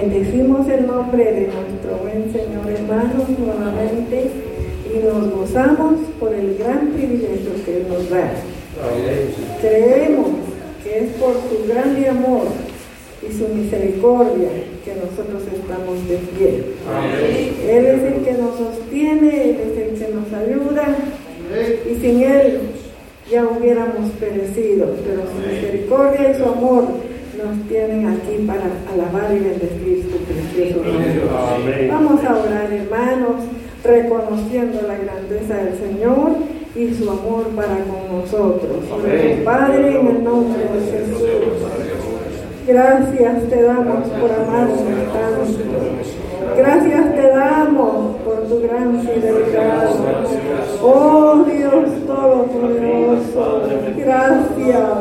Bendecimos el nombre de nuestro buen Señor hermano nuevamente y nos gozamos por el gran privilegio que nos da. Creemos que es por su grande amor y su misericordia que nosotros estamos de pie. Él es el que nos sostiene, Él es el que nos ayuda y sin Él ya hubiéramos perecido, pero su misericordia y su amor nos tienen aquí para alabar y bendecir su precioso nombre. Vamos a orar, hermanos, reconociendo la grandeza del Señor y su amor para con nosotros. Padre, en el nombre de Jesús. Gracias te damos por amarnos tanto. Gracias te damos por tu gran fidelidad. Oh Dios Todopoderoso, gracias,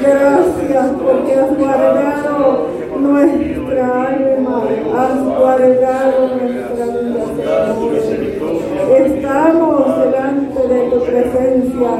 gracias porque has guardado nuestra alma, has guardado nuestra vida, Estamos delante de tu presencia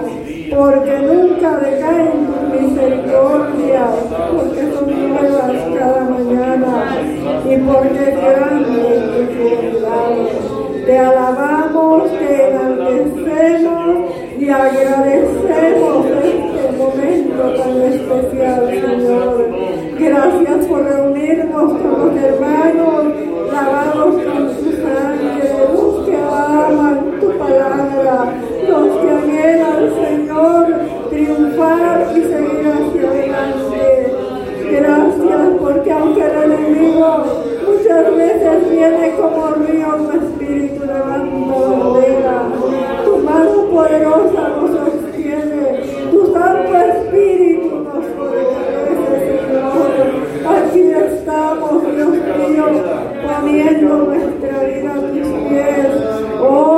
porque nunca decaen tu misericordia, porque son nuevas cada mañana y porque grande tu fidelidad. Te alabamos, te enaltecemos y agradecemos este momento tan especial, Señor. Gracias por reunirnos con los hermanos, lavados con su sangre, los que aman tu palabra, los que anhelan, Señor, triunfar y seguir hacia adelante. Gracias porque aunque el enemigo muchas veces viene como río, Tu mano poderosa nos sostiene, tu santo espíritu nos fortalece, Señor. Aquí estamos, Dios mío, poniendo nuestra vida a tus pies. Oh,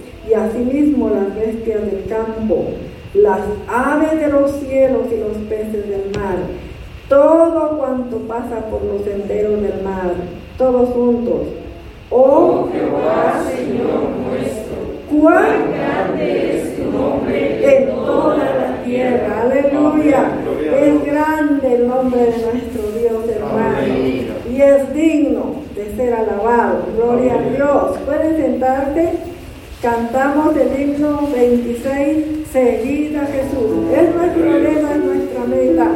y asimismo las bestias del campo, las aves de los cielos y los peces del mar, todo cuanto pasa por los senderos del mar, todos juntos. Oh Jehová, Señor nuestro, cuán grande es tu nombre en toda la tierra. Aleluya. Es grande el nombre de nuestro Dios, hermano. Y es digno de ser alabado. Gloria a Dios. Pueden sentarte. Cantamos el himno 26, seguida Jesús. Es nuestro lema, es nuestra meta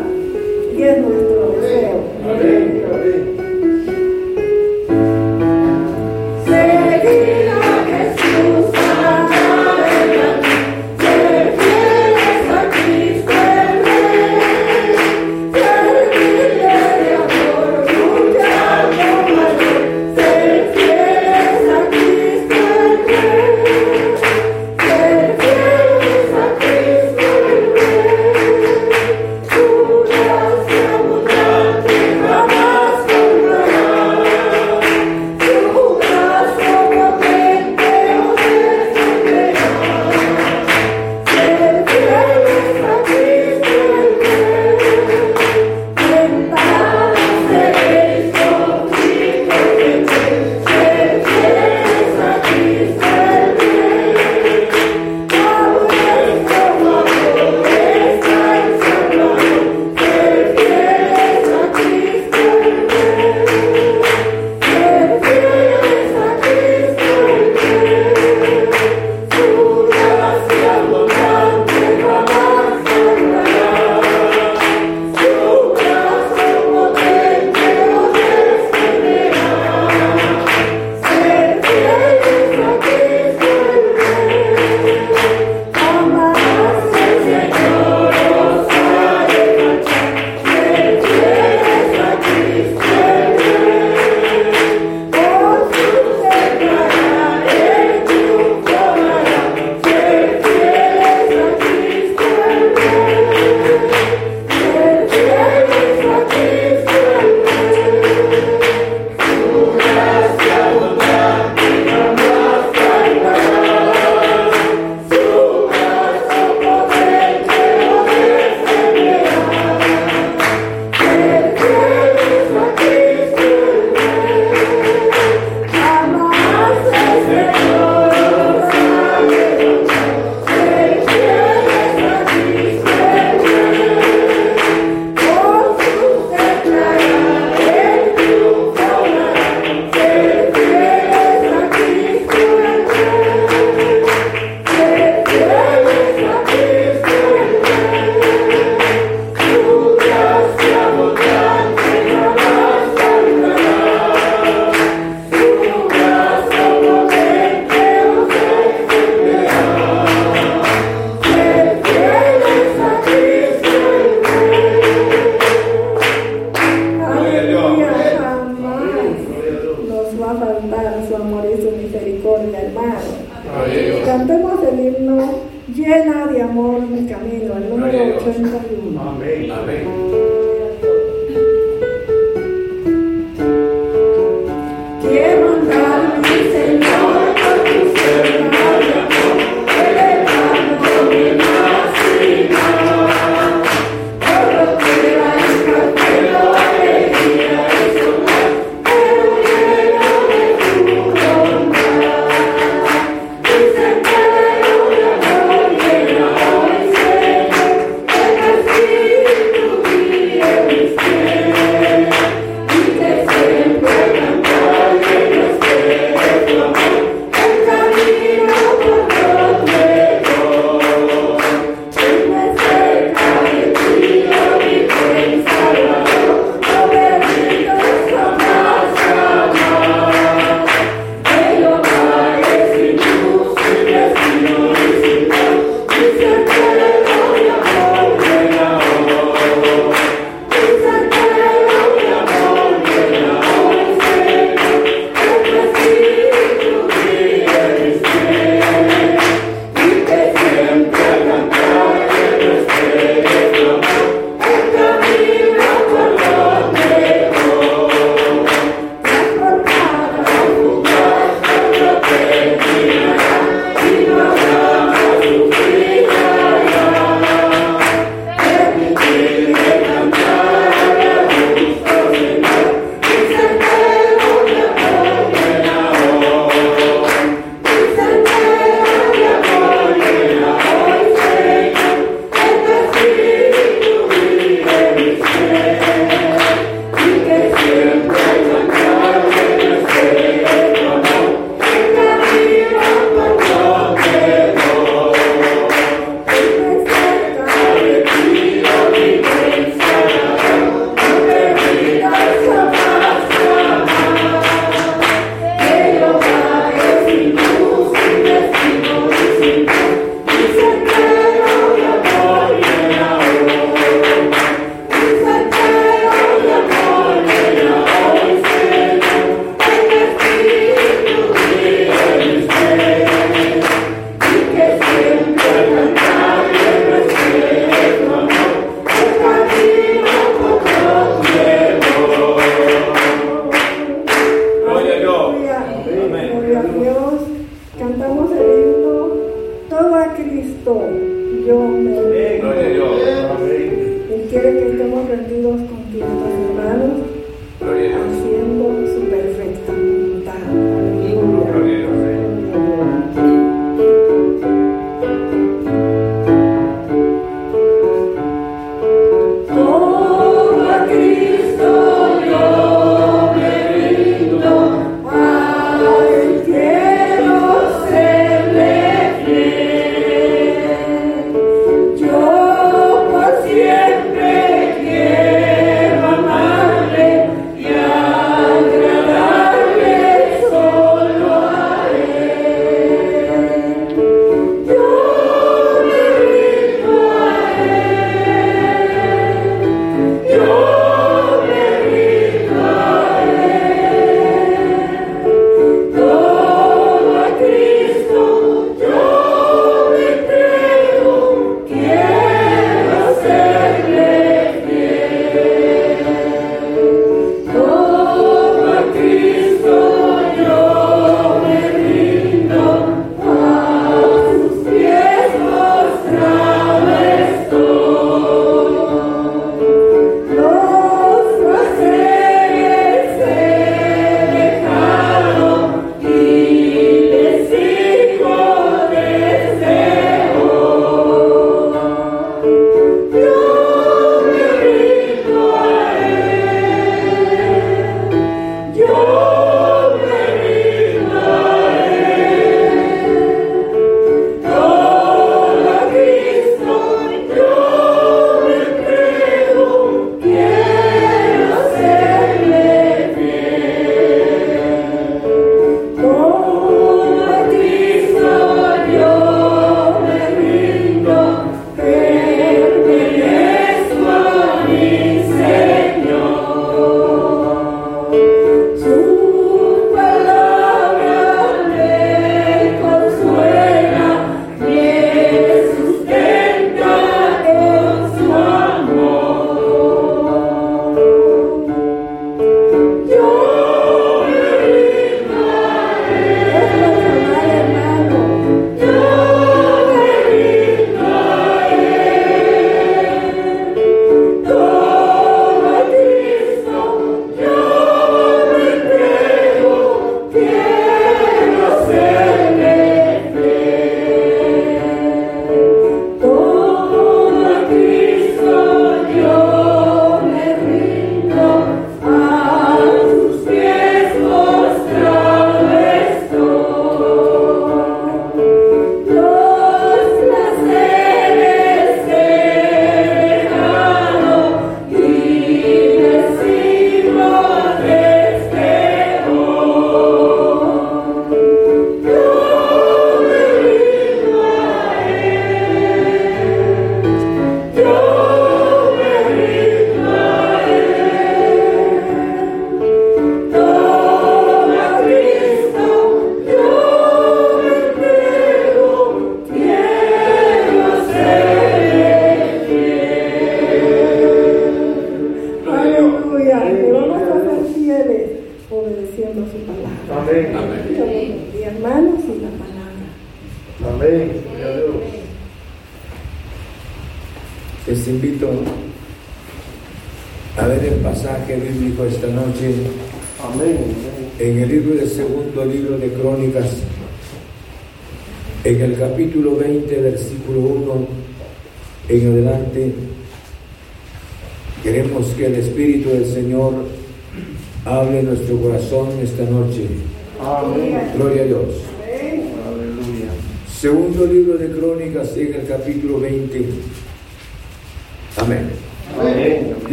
y es nuestro deseo. Amén. 弟兄妹。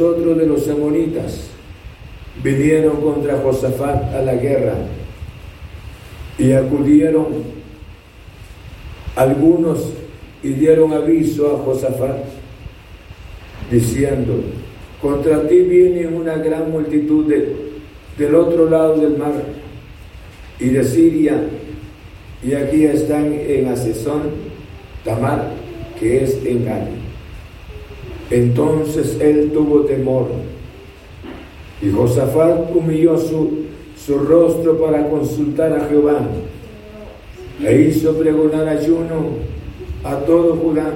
otros de los amonitas vinieron contra Josafat a la guerra y acudieron algunos y dieron aviso a Josafat diciendo, contra ti viene una gran multitud de, del otro lado del mar y de Siria y aquí están en Asesón, Tamar, que es engaño. Entonces él tuvo temor. Y Josafat humilló su, su rostro para consultar a Jehová. E hizo pregonar ayuno a todo Judá.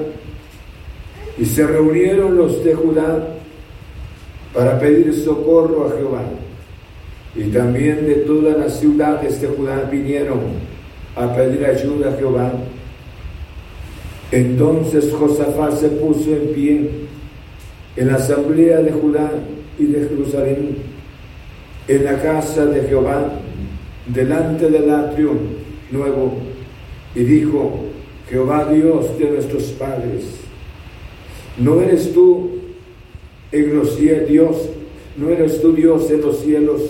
Y se reunieron los de Judá para pedir socorro a Jehová. Y también de todas las ciudades de Judá vinieron a pedir ayuda a Jehová. Entonces Josafat se puso en pie en la asamblea de Judá y de Jerusalén, en la casa de Jehová, delante del atrio nuevo, y dijo, Jehová Dios de nuestros padres, ¿no eres tú en los cielos, Dios, no eres tú Dios en los cielos,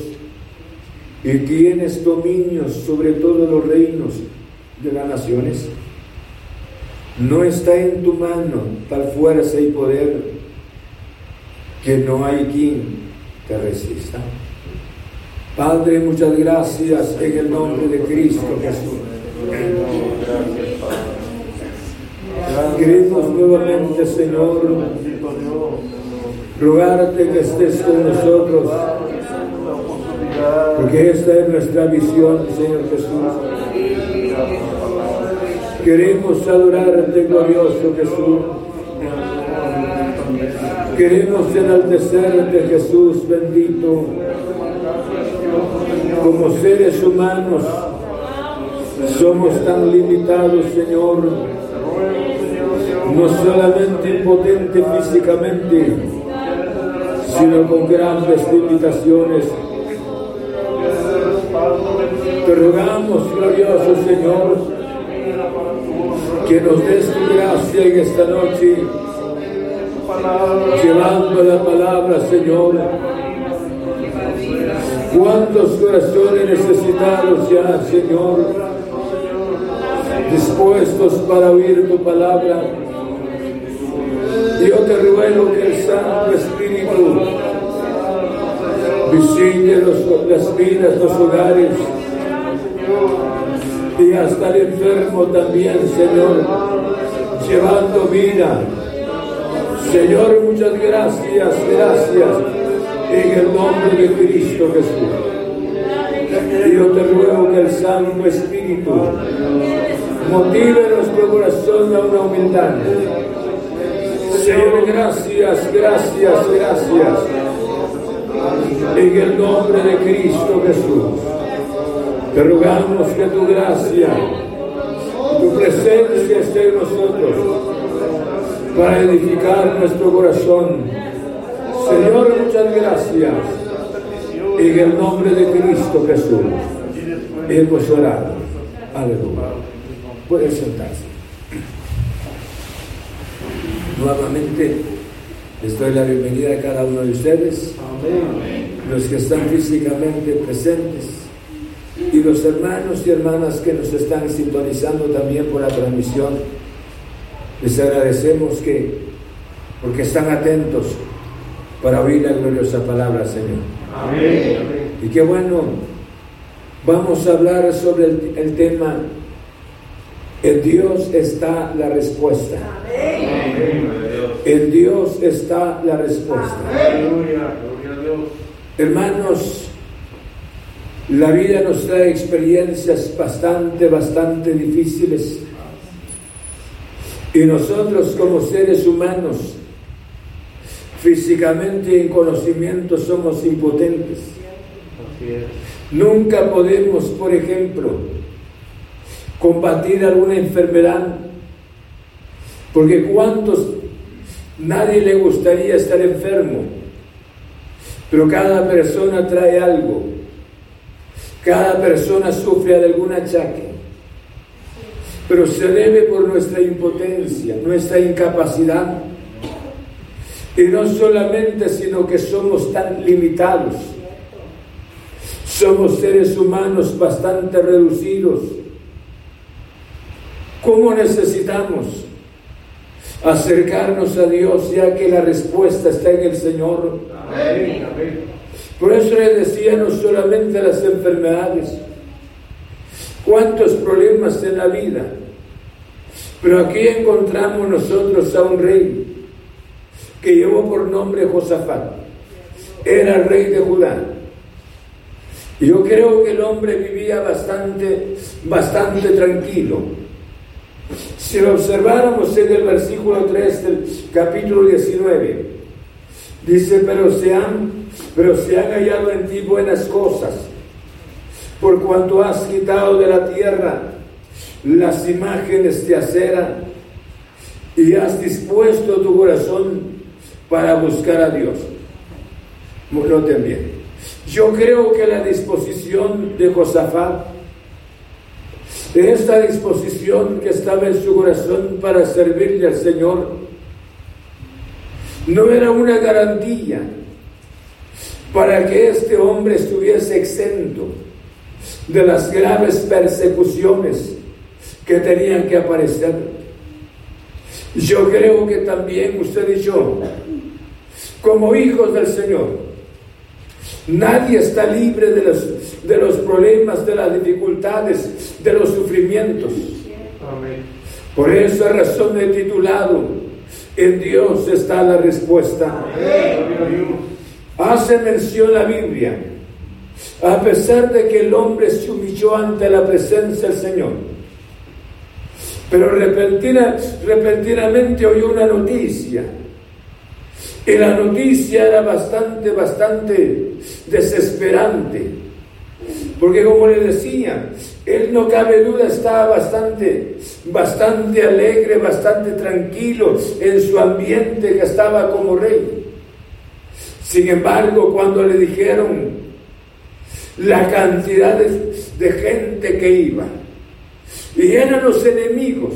y tienes dominio sobre todos los reinos de las naciones? No está en tu mano tal fuerza y poder que no hay quien te resista. Padre, muchas gracias en el nombre de Cristo Jesús. Queremos nuevamente, Señor, rogarte que estés con nosotros, porque esta es nuestra visión, Señor Jesús. Queremos adorarte, glorioso Jesús. Queremos enaltecerte, Jesús bendito. Como seres humanos somos tan limitados, Señor, no solamente impotentes físicamente, sino con grandes limitaciones. Te rogamos, glorioso Señor, que nos des tu gracia en esta noche, llevando la palabra, Señor. ¿Cuántos corazones necesitados ya, Señor, dispuestos para oír tu palabra? Yo te ruego que el Santo Espíritu visite los, las vidas, los hogares, y hasta el enfermo también, Señor, llevando vida. Señor, muchas gracias, gracias, en el nombre de Cristo Jesús. Y yo te ruego que el Santo Espíritu motive nuestro corazón a una humildad. Señor, gracias, gracias, gracias. En el nombre de Cristo Jesús. Te rogamos que tu gracia, tu presencia esté en nosotros para edificar nuestro corazón. Señor, muchas gracias. En el nombre de Cristo Jesús. Hemos orado. Aleluya. Pueden sentarse. Nuevamente les doy la bienvenida a cada uno de ustedes, los que están físicamente presentes y los hermanos y hermanas que nos están sintonizando también por la transmisión. Les agradecemos que, porque están atentos para oír la gloriosa palabra, Señor. Amén. Y qué bueno, vamos a hablar sobre el, el tema, en Dios está la respuesta. En Dios está la respuesta. Aleluya, gloria a Dios. Hermanos, la vida nos trae experiencias bastante, bastante difíciles. Y nosotros como seres humanos, físicamente y en conocimiento somos impotentes. Nunca podemos, por ejemplo, combatir alguna enfermedad, porque cuántos, nadie le gustaría estar enfermo, pero cada persona trae algo, cada persona sufre de algún achaque, pero se debe por nuestra impotencia, nuestra incapacidad, y no solamente, sino que somos tan limitados. Somos seres humanos bastante reducidos. ¿Cómo necesitamos acercarnos a Dios ya que la respuesta está en el Señor? Amén. Por eso le decía no solamente las enfermedades, cuántos problemas en la vida, pero aquí encontramos nosotros a un rey que llevó por nombre Josafat. Era rey de Judá. Yo creo que el hombre vivía bastante, bastante tranquilo. Si lo observáramos en el versículo 3 del capítulo 19, dice, pero se han, pero se han hallado en ti buenas cosas, por cuanto has quitado de la tierra las imágenes de acera y has dispuesto tu corazón para buscar a Dios. Noten bien. Yo creo que la disposición de Josafat, esta disposición que estaba en su corazón para servirle al Señor, no era una garantía para que este hombre estuviese exento de las graves persecuciones que tenían que aparecer. Yo creo que también usted y yo, como hijos del Señor, nadie está libre de los, de los problemas, de las dificultades, de los sufrimientos. Por esa razón he titulado, en Dios está la respuesta. Hace mención la Biblia, a pesar de que el hombre se humilló ante la presencia del Señor pero repentina, repentinamente oyó una noticia. Y la noticia era bastante, bastante desesperante. Porque como le decía, él no cabe duda estaba bastante, bastante alegre, bastante tranquilo en su ambiente que estaba como rey. Sin embargo, cuando le dijeron la cantidad de, gente que iba, y eran los enemigos.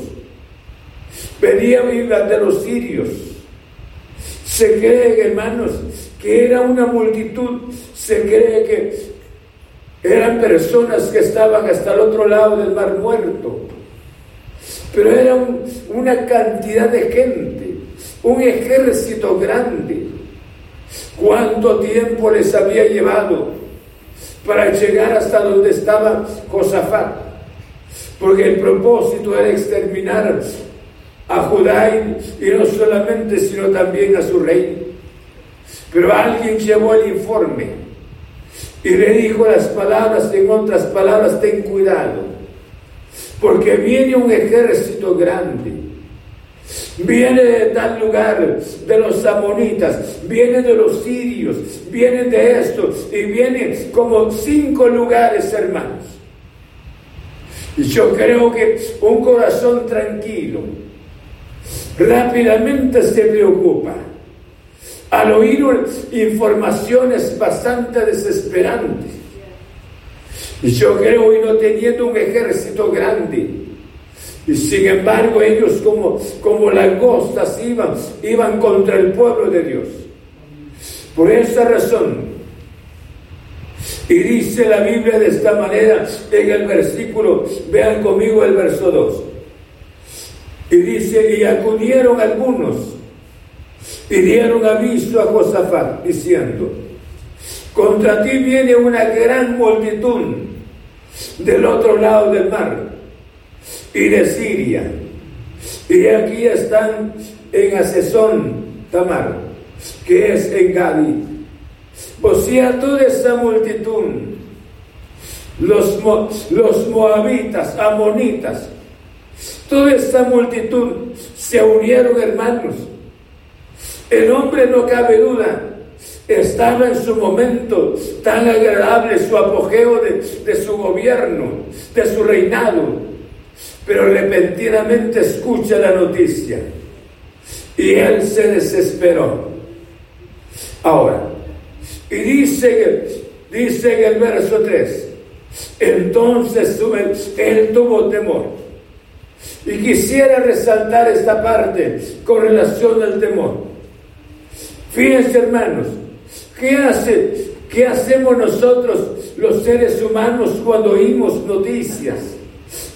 Venían de los sirios. Se cree, hermanos, que era una multitud. Se cree que eran personas que estaban hasta el otro lado del mar muerto. Pero era una cantidad de gente, un ejército grande. ¿Cuánto tiempo les había llevado para llegar hasta donde estaba Josafat? porque el propósito era exterminar a Judá y no solamente, sino también a su rey. Pero alguien llevó el informe y le dijo las palabras, en otras palabras, ten cuidado, porque viene un ejército grande. Viene de tal lugar, de los amonitas, viene de los sirios, viene de estos, y viene como cinco lugares, hermanos. Y yo creo que un corazón tranquilo rápidamente se preocupa al oír informaciones bastante desesperantes. Y yo creo, y no teniendo un ejército grande, y sin embargo ellos como, como langostas iban, iban contra el pueblo de Dios. Por esa razón, y dice la Biblia de esta manera en el versículo, vean conmigo el verso 2. Y dice, y acudieron algunos y dieron aviso a Josafat diciendo, contra ti viene una gran multitud del otro lado del mar y de Siria. Y aquí están en Asesón, Tamar, que es en Gadi o sea, toda esa multitud, los, los moabitas, amonitas, toda esa multitud se unieron hermanos. El hombre, no cabe duda, estaba en su momento tan agradable, su apogeo de, de su gobierno, de su reinado, pero repentinamente escucha la noticia y él se desesperó. Ahora, y dice, dice en el verso 3, entonces él tuvo temor. Y quisiera resaltar esta parte con relación al temor. Fíjense hermanos, ¿qué, hace, ¿qué hacemos nosotros los seres humanos cuando oímos noticias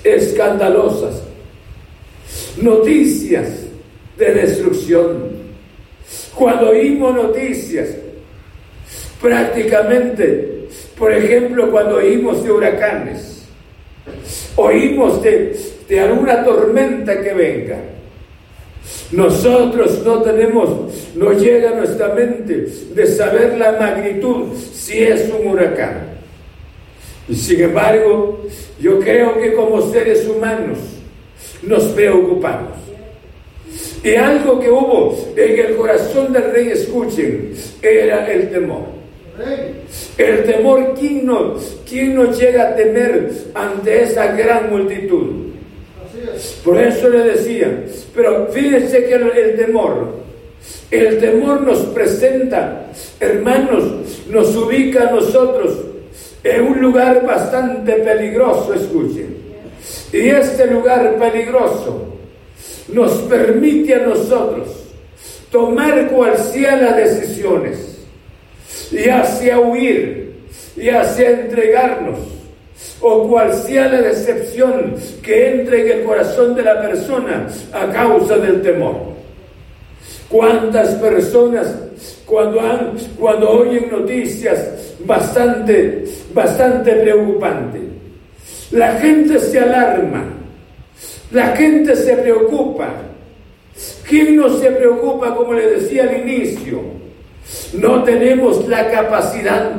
escandalosas? Noticias de destrucción. Cuando oímos noticias prácticamente, por ejemplo, cuando oímos de Nosotros no tenemos, no llega a nuestra mente de saber la magnitud si es un huracán. Sin embargo, yo creo que como seres humanos nos preocupamos. Y algo que hubo en el corazón del rey, escuchen, era el temor. El temor, ¿quién no, quién no llega a temer ante esa gran multitud? Por eso le decía, pero fíjense que el temor, el temor nos presenta, hermanos, nos ubica a nosotros en un lugar bastante peligroso, escuchen. Y este lugar peligroso nos permite a nosotros tomar cual sea las decisiones, y hacia huir, y hacia entregarnos, o cual sea la decepción que entre en el corazón de la persona a causa del temor. ¿Cuántas personas cuando, han, cuando oyen noticias bastante, bastante preocupantes, la gente se alarma, la gente se preocupa. ¿Quién no se preocupa, como le decía al inicio? No tenemos la capacidad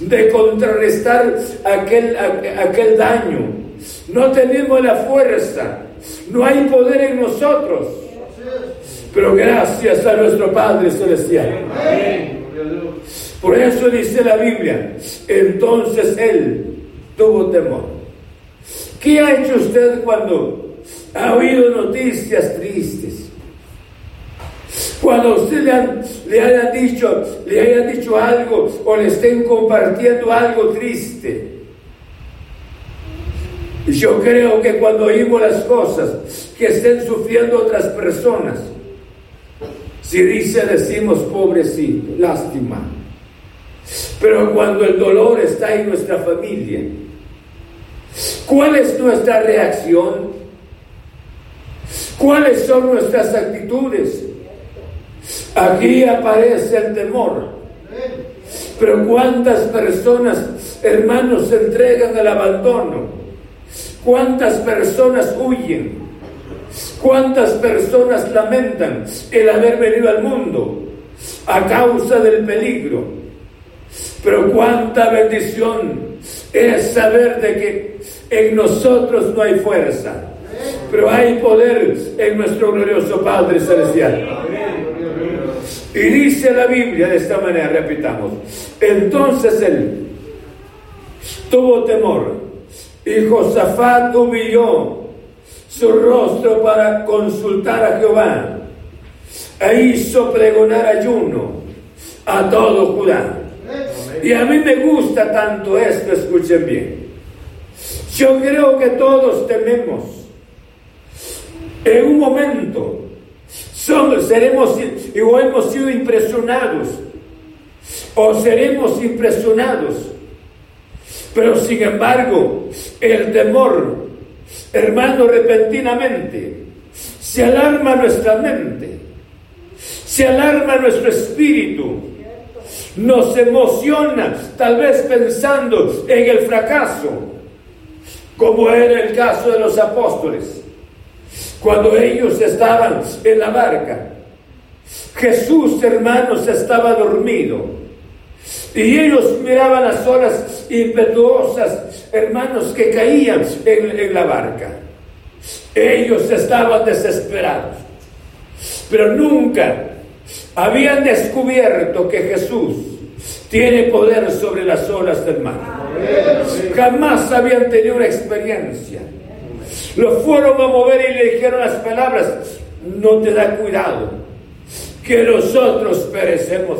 de contrarrestar aquel, aquel daño. No tenemos la fuerza, no hay poder en nosotros. Pero gracias a nuestro Padre Celestial. Por eso dice la Biblia, entonces Él tuvo temor. ¿Qué ha hecho usted cuando ha oído noticias tristes? Cuando usted le, haya dicho, le haya dicho algo o le estén compartiendo algo triste. Yo creo que cuando oímos las cosas que estén sufriendo otras personas, si dice, decimos pobrecito, lástima. Pero cuando el dolor está en nuestra familia, ¿cuál es nuestra reacción? ¿Cuáles son nuestras actitudes? Aquí aparece el temor. Pero cuántas personas, hermanos, se entregan al abandono. Cuántas personas huyen. Cuántas personas lamentan el haber venido al mundo a causa del peligro. Pero cuánta bendición es saber de que en nosotros no hay fuerza, pero hay poder en nuestro glorioso Padre Celestial. Y dice la Biblia de esta manera, repitamos, entonces él tuvo temor y Josafat humilló su rostro para consultar a Jehová e hizo pregonar ayuno a todo Judá. Y a mí me gusta tanto esto, escuchen bien. Yo creo que todos tememos en un momento seremos o hemos sido impresionados o seremos impresionados. Pero sin embargo, el temor, hermano, repentinamente se alarma nuestra mente, se alarma nuestro espíritu, nos emociona, tal vez pensando en el fracaso, como era el caso de los apóstoles cuando ellos estaban en la barca. Jesús, hermanos, estaba dormido. Y ellos miraban las olas impetuosas, hermanos, que caían en, en la barca. Ellos estaban desesperados. Pero nunca habían descubierto que Jesús tiene poder sobre las olas del mar. Jamás habían tenido una experiencia lo fueron a mover y le dijeron las palabras, no te da cuidado, que nosotros perecemos.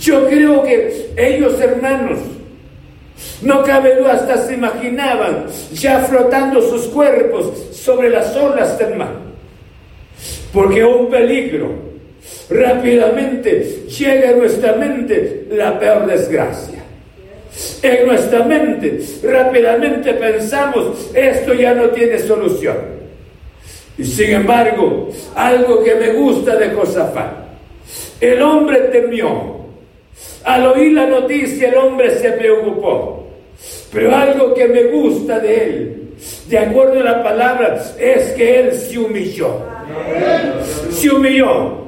Yo creo que ellos hermanos, no cabe hasta se imaginaban ya flotando sus cuerpos sobre las olas del mar. Porque un peligro rápidamente llega a nuestra mente la peor desgracia. En nuestra mente rápidamente pensamos, esto ya no tiene solución. Y sin embargo, algo que me gusta de Josafat, el hombre temió. Al oír la noticia, el hombre se preocupó. Pero algo que me gusta de él, de acuerdo a la palabra, es que Él se humilló. Se humilló.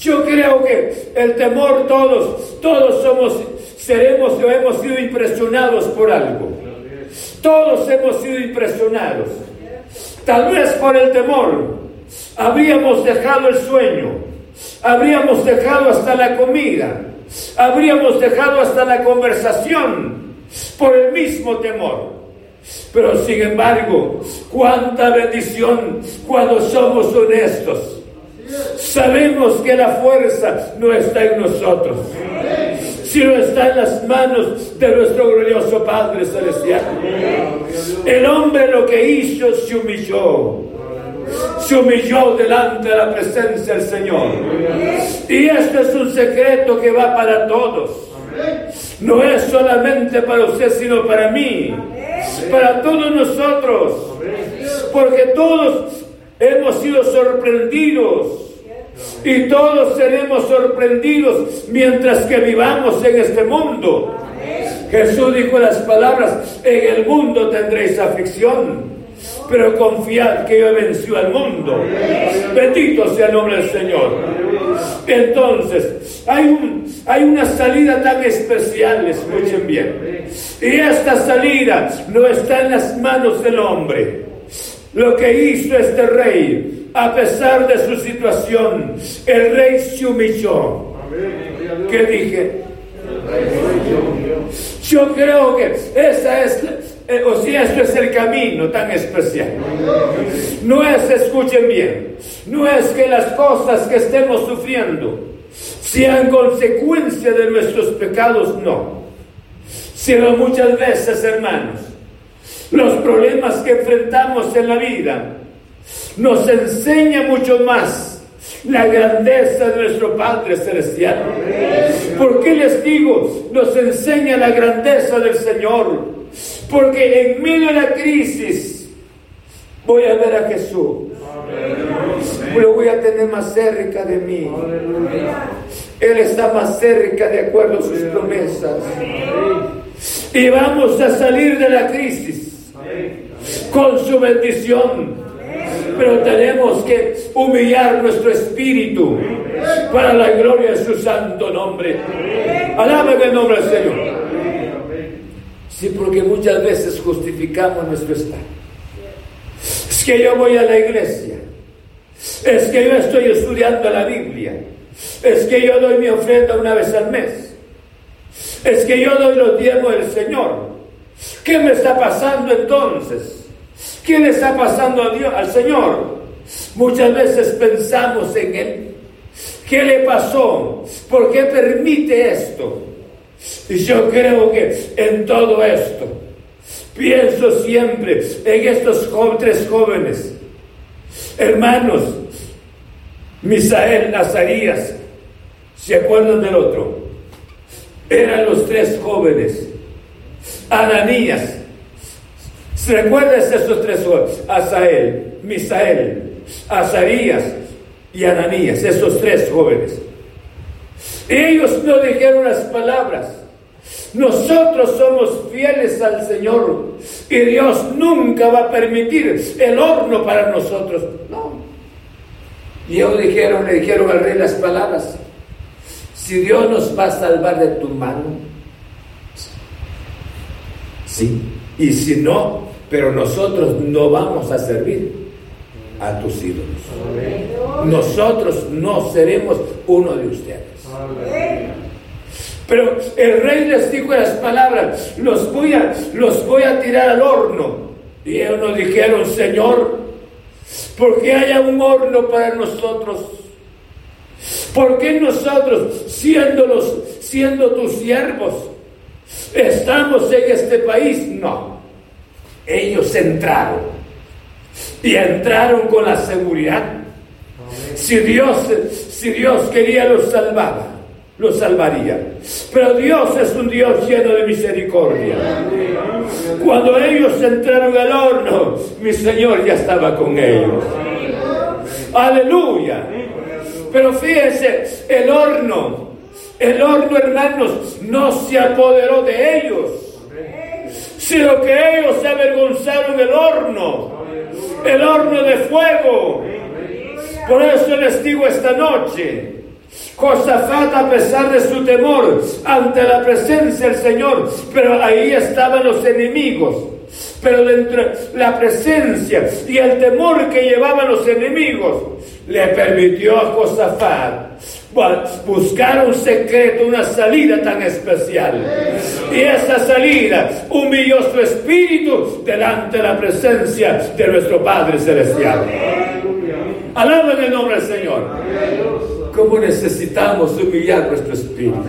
Yo creo que el temor todos, todos somos, seremos o hemos sido impresionados por algo. Todos hemos sido impresionados. Tal vez por el temor habríamos dejado el sueño, habríamos dejado hasta la comida, habríamos dejado hasta la conversación por el mismo temor. Pero sin embargo, cuánta bendición cuando somos honestos. Sabemos que la fuerza no está en nosotros, sino está en las manos de nuestro glorioso Padre Celestial. El hombre lo que hizo se humilló se humilló delante de la presencia del Señor. Y este es un secreto que va para todos. No es solamente para usted, sino para mí, para todos nosotros, porque todos hemos sido sorprendidos y todos seremos sorprendidos mientras que vivamos en este mundo. Jesús dijo las palabras, en el mundo tendréis aflicción pero confiad que yo he vencido al mundo. Bendito sea el nombre del Señor. Entonces, hay, un, hay una salida tan especial, escuchen bien. Y esta salida no está en las manos del hombre. Lo que hizo este rey, a pesar de su situación, el rey se humilló. ¿Qué dije? Yo creo que esa es o si esto es el camino tan especial. No es, escuchen bien, no es que las cosas que estemos sufriendo sean consecuencia de nuestros pecados, no. Sino muchas veces, hermanos, los problemas que enfrentamos en la vida nos enseña mucho más la grandeza de nuestro Padre Celestial. ¿Por qué les digo? Nos enseña la grandeza del Señor. Porque en medio de la crisis voy a ver a Jesús. Lo voy a tener más cerca de mí. Él está más cerca de acuerdo a sus promesas. Y vamos a salir de la crisis con su bendición. Pero tenemos que humillar nuestro espíritu para la gloria de su santo nombre. Alaben el nombre del Señor. Sí, porque muchas veces justificamos nuestro estado. Es que yo voy a la iglesia. Es que yo estoy estudiando la Biblia. Es que yo doy mi ofrenda una vez al mes. Es que yo doy los diezmos del Señor. ¿Qué me está pasando entonces? ¿Qué le está pasando a Dios, al Señor? Muchas veces pensamos en Él. ¿Qué le pasó? ¿Por qué permite esto? Y yo creo que en todo esto, pienso siempre en estos tres jóvenes, hermanos, Misael, Nazarías, ¿se acuerdan del otro? Eran los tres jóvenes. Ananías, ¿se recuerdan esos tres jóvenes? Asael, Misael, Azarías y Ananías, esos tres jóvenes. Ellos no dijeron las palabras. Nosotros somos fieles al Señor y Dios nunca va a permitir el horno para nosotros. No. Y ellos dijeron, le dijeron al rey las palabras. Si Dios nos va a salvar de tu mano, sí. Y si no, pero nosotros no vamos a servir a tus ídolos. Nosotros no seremos uno de ustedes. Pero el rey les dijo las palabras, los voy a, los voy a tirar al horno. Y ellos nos dijeron, Señor, porque haya un horno para nosotros. ¿Por qué nosotros, siendo, los, siendo tus siervos, estamos en este país? No. Ellos entraron. Y entraron con la seguridad. Si Dios, si Dios quería, los salvaba lo salvaría. Pero Dios es un Dios lleno de misericordia. Cuando ellos entraron al horno, mi Señor ya estaba con ellos. Aleluya. Pero fíjense, el horno, el horno hermanos, no se apoderó de ellos, sino que ellos se avergonzaron del horno, el horno de fuego. Por eso les digo esta noche, Josafat, a pesar de su temor ante la presencia del Señor, pero ahí estaban los enemigos. Pero dentro la presencia y el temor que llevaban los enemigos le permitió a Josafat buscar un secreto, una salida tan especial. Y esa salida humilló su espíritu delante de la presencia de nuestro Padre Celestial. Alaben el nombre del Señor. ¿Cómo necesitamos humillar nuestro espíritu?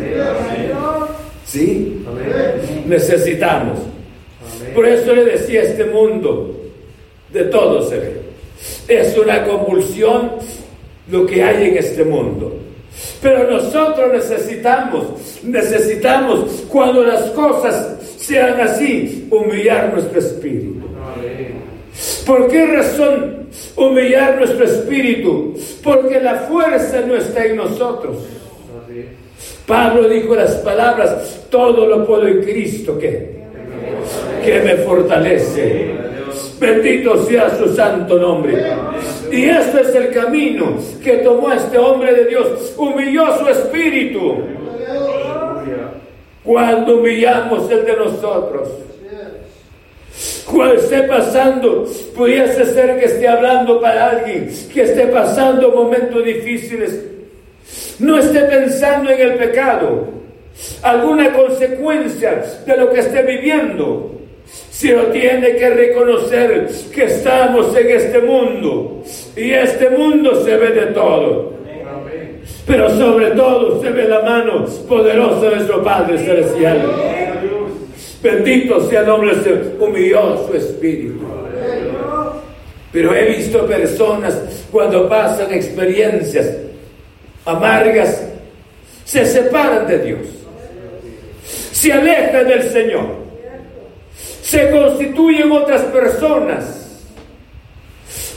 ¿Sí? Necesitamos. Por eso le decía este mundo, de todo se. Es una convulsión lo que hay en este mundo. Pero nosotros necesitamos, necesitamos cuando las cosas sean así, humillar nuestro espíritu. ¿Por qué razón humillar nuestro espíritu? Porque la fuerza no está en nosotros. Pablo dijo las palabras, todo lo puedo en Cristo que, que me fortalece. Bendito sea su santo nombre. Y este es el camino que tomó este hombre de Dios. Humilló su espíritu. Cuando humillamos el de nosotros. Cuando esté pasando, pudiese ser que esté hablando para alguien que esté pasando momentos difíciles. No esté pensando en el pecado, alguna consecuencia de lo que esté viviendo sino tiene que reconocer que estamos en este mundo y este mundo se ve de todo. Pero sobre todo se ve la mano poderosa de nuestro Padre Celestial. Bendito sea el nombre, se humilló su espíritu. Pero he visto personas cuando pasan experiencias amargas, se separan de Dios, se alejan del Señor se constituyen otras personas.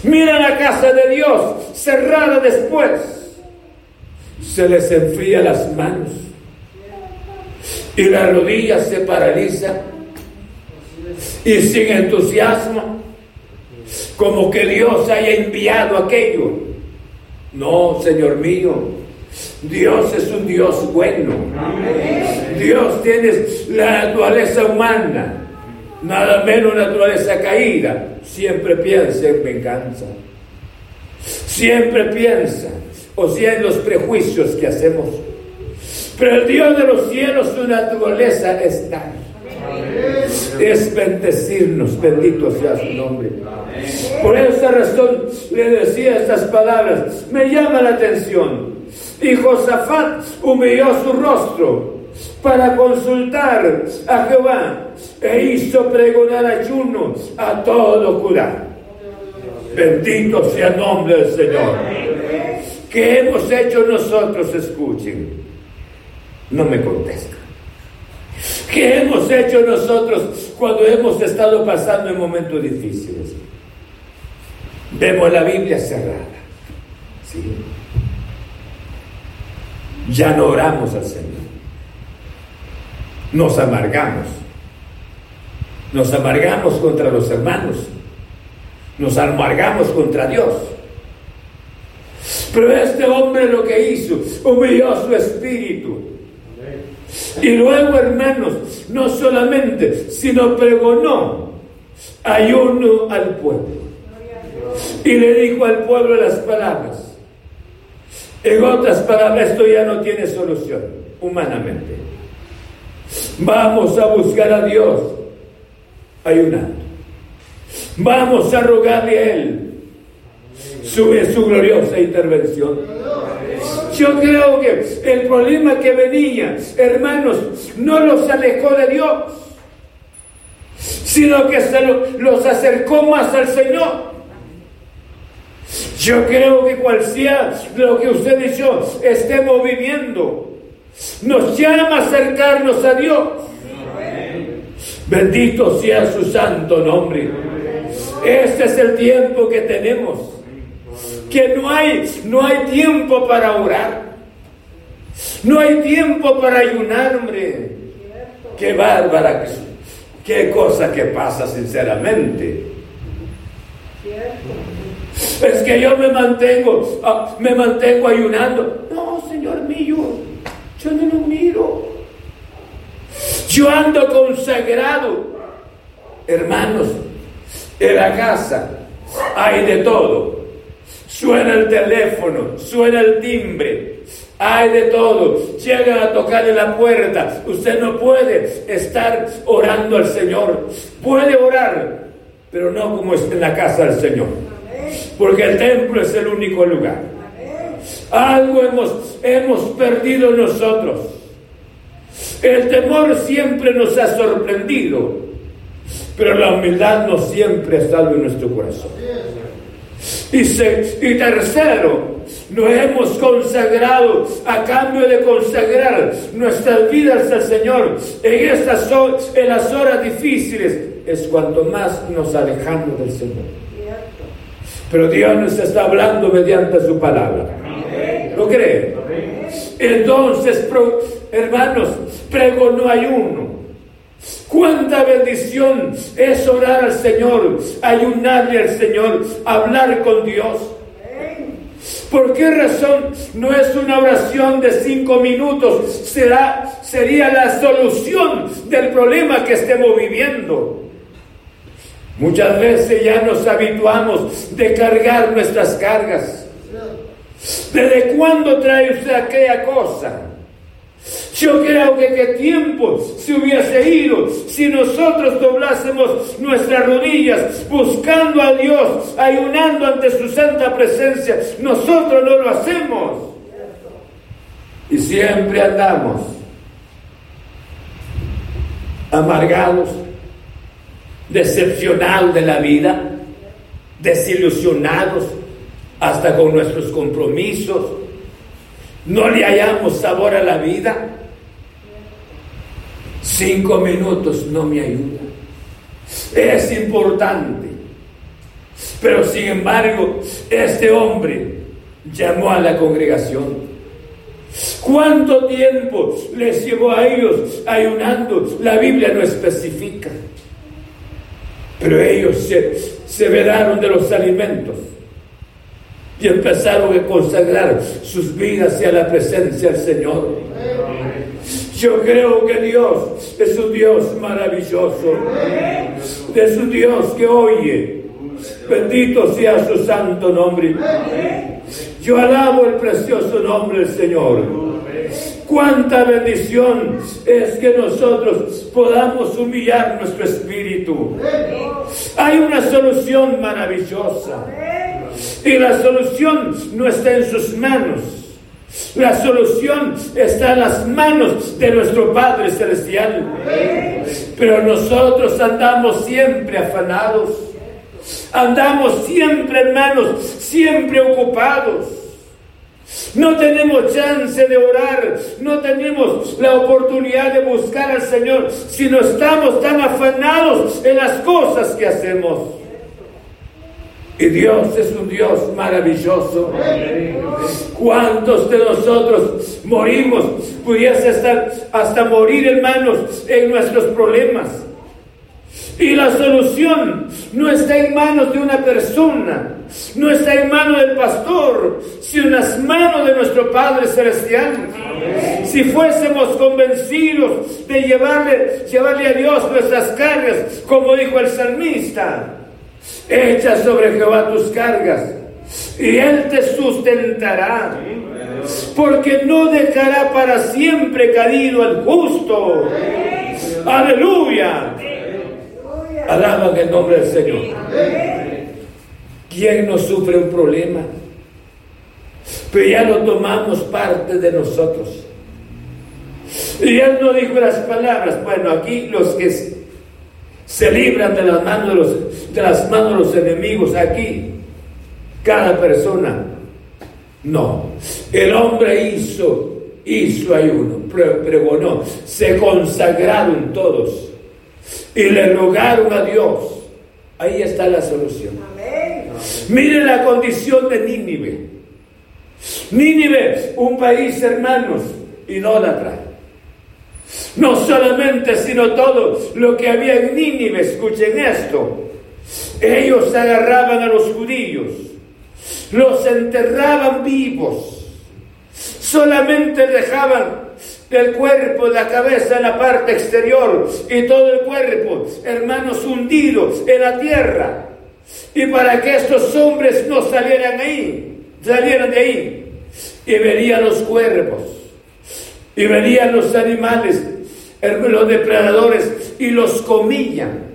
Mira la casa de Dios cerrada después. Se les enfría las manos y las rodillas se paralizan y sin entusiasmo, como que Dios haya enviado aquello. No, Señor mío, Dios es un Dios bueno. Dios tiene la naturaleza humana nada menos naturaleza caída, siempre piensa en venganza. Siempre piensa, o sea, en los prejuicios que hacemos. Pero el Dios de los cielos, su naturaleza es tal. Es bendecirnos, bendito sea su nombre. Por esa razón le decía estas palabras, me llama la atención. Y Josafat humilló su rostro para consultar a Jehová e hizo pregonar ayuno a todo Judá. Bendito sea el nombre del Señor. ¿Qué hemos hecho nosotros? Escuchen. No me contestan. ¿Qué hemos hecho nosotros cuando hemos estado pasando en momentos difíciles? Vemos la Biblia cerrada. ¿sí? Ya no oramos al Señor. Nos amargamos nos amargamos contra los hermanos. Nos amargamos contra Dios. Pero este hombre lo que hizo, humilló su espíritu. Y luego, hermanos, no solamente, sino pregonó ayuno al pueblo. Y le dijo al pueblo las palabras. En otras palabras, esto ya no tiene solución humanamente. Vamos a buscar a Dios ayunando. Vamos a rogarle a Él su, su gloriosa intervención. Yo creo que el problema que venía, hermanos, no los alejó de Dios, sino que se los acercó más al Señor. Yo creo que cual sea lo que usted y yo estemos viviendo, nos llama a acercarnos a Dios. Bendito sea su santo nombre. Este es el tiempo que tenemos. Que no hay, no hay tiempo para orar. No hay tiempo para ayunar, hombre. Qué bárbara, qué cosa que pasa sinceramente. Es que yo me mantengo, ah, me mantengo ayunando. No, Señor mío, yo no lo miro. Yo ando consagrado. Hermanos, en la casa hay de todo. Suena el teléfono, suena el timbre, hay de todo. Llegan a tocarle la puerta. Usted no puede estar orando al Señor. Puede orar, pero no como es en la casa del Señor. Porque el templo es el único lugar. Algo hemos, hemos perdido nosotros. El temor siempre nos ha sorprendido, pero la humildad no siempre ha estado en nuestro corazón. Y, y tercero, nos hemos consagrado a cambio de consagrar nuestras vidas al Señor en estas en las horas difíciles es cuanto más nos alejamos del Señor. Pero Dios nos está hablando mediante su palabra. ¿Lo cree? Entonces, hermanos, pregonó ayuno. Cuánta bendición es orar al Señor, ayunarle al Señor, hablar con Dios. ¿Por qué razón no es una oración de cinco minutos? Será, sería la solución del problema que estemos viviendo. Muchas veces ya nos habituamos de cargar nuestras cargas. ¿Desde cuándo trae usted aquella cosa? Yo creo que qué tiempo se hubiese ido si nosotros doblásemos nuestras rodillas buscando a Dios, ayunando ante su santa presencia. Nosotros no lo hacemos. Y siempre andamos amargados, decepcionados de la vida, desilusionados hasta con nuestros compromisos. No le hallamos sabor a la vida. Cinco minutos no me ayuda. Es importante. Pero sin embargo, este hombre llamó a la congregación. ¿Cuánto tiempo les llevó a ellos ayunando? La Biblia no especifica. Pero ellos se, se vedaron de los alimentos y empezaron a consagrar sus vidas hacia la presencia del Señor. Yo creo que Dios es un Dios maravilloso, es un Dios que oye. Bendito sea su santo nombre. Yo alabo el precioso nombre del Señor. Cuánta bendición es que nosotros podamos humillar nuestro espíritu. Hay una solución maravillosa. Y la solución no está en sus manos. La solución está en las manos de nuestro Padre Celestial. Pero nosotros andamos siempre afanados. Andamos siempre, hermanos, siempre ocupados. No tenemos chance de orar, no tenemos la oportunidad de buscar al Señor si no estamos tan afanados en las cosas que hacemos. Y Dios es un Dios maravilloso. ¿Cuántos de nosotros morimos? Pudiese estar hasta morir, hermanos, en nuestros problemas. Y la solución no está en manos de una persona, no está en manos del pastor, sino en las manos de nuestro Padre Celestial. Si fuésemos convencidos de llevarle, llevarle a Dios nuestras cargas, como dijo el salmista, Echa sobre Jehová tus cargas y Él te sustentará. Porque no dejará para siempre caído al justo. Aleluya. Alaban el nombre del Señor. ¿Quién no sufre un problema? Pero ya lo tomamos parte de nosotros. Y Él no dijo las palabras. Bueno, aquí los que se libran de las manos de los, de las manos de los enemigos aquí. Cada persona. No. El hombre hizo, hizo ayuno, pregonó, se consagraron todos y le rogaron a Dios. Ahí está la solución. Miren la condición de Nínive. Nínive, un país, hermanos, idólatra. No solamente, sino todo lo que había en Nínive, escuchen esto. Ellos agarraban a los judíos, los enterraban vivos, solamente dejaban el cuerpo, la cabeza la parte exterior y todo el cuerpo, hermanos, hundidos en la tierra. Y para que estos hombres no salieran ahí, salieran de ahí, y verían los cuervos, y verían los animales, los depredadores, y los comían.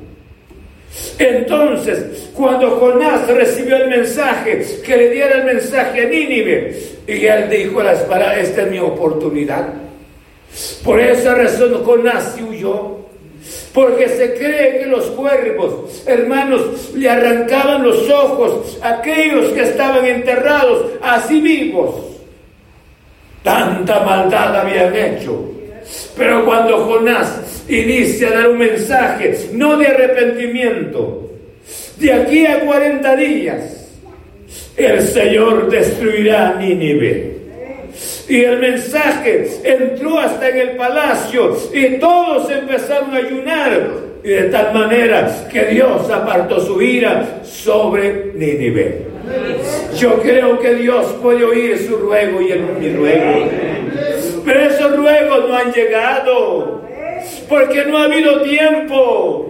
Entonces, cuando Jonás recibió el mensaje, que le diera el mensaje a Nínive, y él dijo las palabras, esta es mi oportunidad. Por esa razón Jonás huyó. Porque se cree que los cuervos, hermanos, le arrancaban los ojos a aquellos que estaban enterrados, así vivos. Tanta maldad habían hecho. Pero cuando Jonás inicia a dar un mensaje, no de arrepentimiento, de aquí a 40 días, el Señor destruirá Nínive. Y el mensaje entró hasta en el palacio y todos empezaron a ayunar. Y de tal manera que Dios apartó su ira sobre Nínive. Yo creo que Dios puede oír su ruego y el, mi ruego. Pero ruegos han llegado. Porque no ha habido tiempo.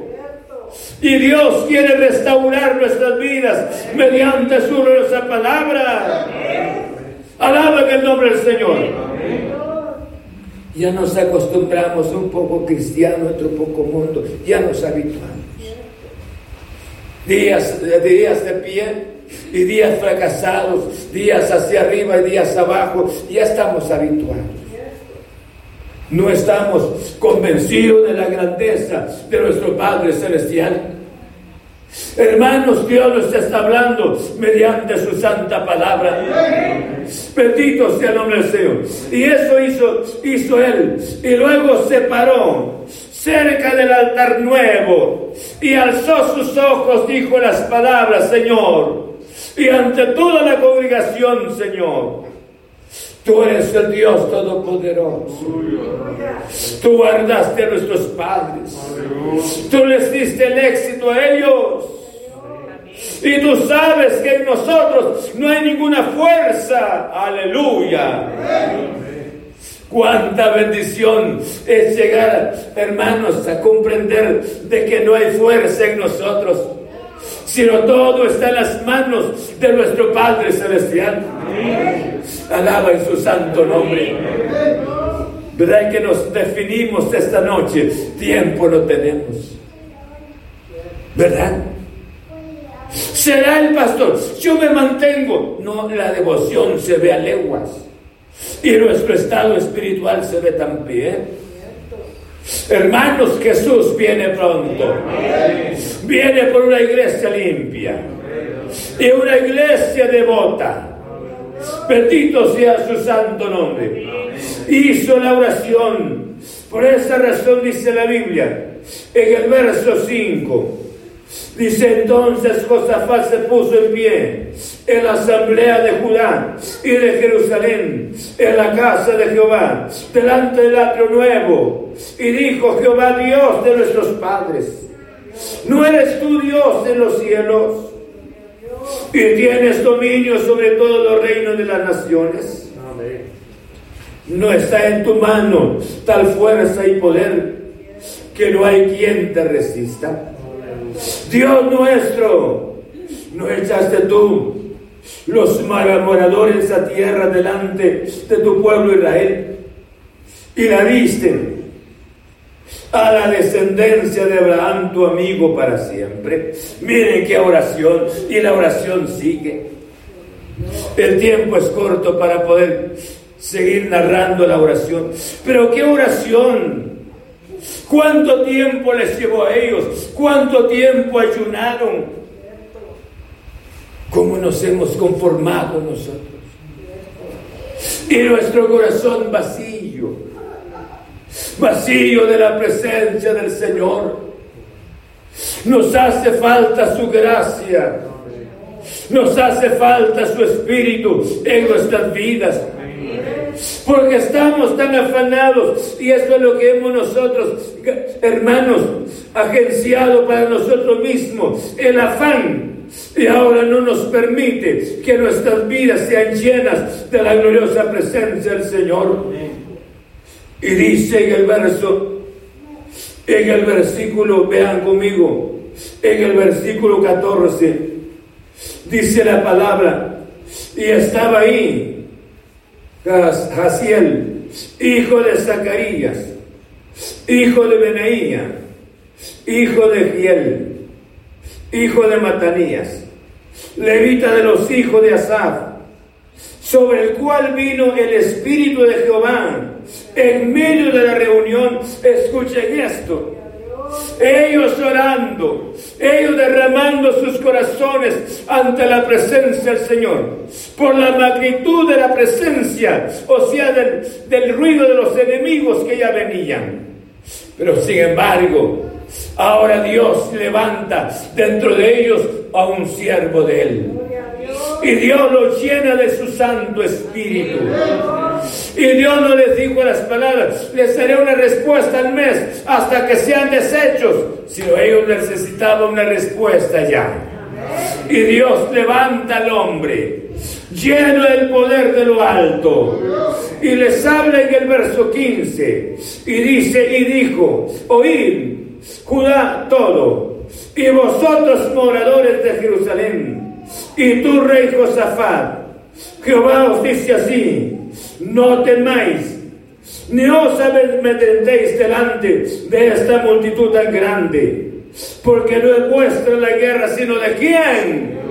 Y Dios quiere restaurar nuestras vidas mediante su gloriosa palabra. Alaben el nombre del Señor. Ya nos acostumbramos un poco cristiano, otro poco mundo. Ya nos habituamos. Días, días de pie y días fracasados, días hacia arriba y días abajo. Ya estamos habituados. No estamos convencidos de la grandeza de nuestro Padre Celestial. Hermanos, Dios nos está hablando mediante su santa palabra. Bendito sea el nombre del Señor. Y eso hizo, hizo él. Y luego se paró cerca del altar nuevo y alzó sus ojos, dijo las palabras, Señor. Y ante toda la congregación, Señor, Tú eres el Dios Todopoderoso. Tú guardaste a nuestros padres. Tú les diste el éxito a ellos. Y tú sabes que en nosotros no hay ninguna fuerza. Aleluya. Cuánta bendición es llegar, hermanos, a comprender de que no hay fuerza en nosotros, sino todo está en las manos de nuestro Padre Celestial. Alaba en su santo nombre. ¿Verdad que nos definimos esta noche? Tiempo no tenemos. ¿Verdad? Será el pastor. Yo me mantengo. No, la devoción se ve a leguas. Y nuestro estado espiritual se ve también. Hermanos, Jesús viene pronto. Viene por una iglesia limpia. Y una iglesia devota. Bendito sea su santo nombre. Hizo la oración. Por esa razón dice la Biblia en el verso 5. Dice entonces Josafat se puso en pie en la asamblea de Judá y de Jerusalén, en la casa de Jehová, delante del atrio nuevo, y dijo Jehová Dios de nuestros padres, ¿no eres tú Dios en los cielos? Y tienes dominio sobre todos los reinos de las naciones. No está en tu mano tal fuerza y poder que no hay quien te resista. Dios nuestro, no echaste tú los moradores a tierra delante de tu pueblo Israel y la diste a la descendencia de Abraham, tu amigo para siempre. Miren qué oración, y la oración sigue. El tiempo es corto para poder seguir narrando la oración. Pero qué oración. ¿Cuánto tiempo les llevó a ellos? ¿Cuánto tiempo ayunaron? ¿Cómo nos hemos conformado nosotros? Y nuestro corazón vacío, vacío de la presencia del Señor. Nos hace falta su gracia. Nos hace falta su espíritu en nuestras vidas. Porque estamos tan afanados y esto es lo que hemos nosotros, hermanos, agenciado para nosotros mismos, el afán. Y ahora no nos permite que nuestras vidas sean llenas de la gloriosa presencia del Señor. Y dice en el verso, en el versículo, vean conmigo, en el versículo 14, dice la palabra, y estaba ahí Jaciel, hijo de Zacarías, hijo de Benaía, hijo de Giel, hijo de Matanías, levita de los hijos de Asaf, sobre el cual vino el Espíritu de Jehová en medio de la reunión. Escuchen esto ellos orando, ellos derramando sus corazones ante la presencia del Señor, por la magnitud de la presencia, o sea, del, del ruido de los enemigos que ya venían. Pero sin embargo, ahora Dios levanta dentro de ellos a un siervo de Él. Y Dios lo llena de su Santo Espíritu. Y Dios no les dijo las palabras, les daré una respuesta al mes hasta que sean deshechos, sino ellos necesitaban una respuesta ya. Y Dios levanta al hombre, lleno del poder de lo alto, y les habla en el verso 15, y dice, y dijo, oíd, Judá todo, y vosotros moradores de Jerusalén, y tú rey Josafat, Jehová os dice así, no temáis, ni os amedrentéis delante de esta multitud tan grande, porque no es vuestra la guerra, sino de quién.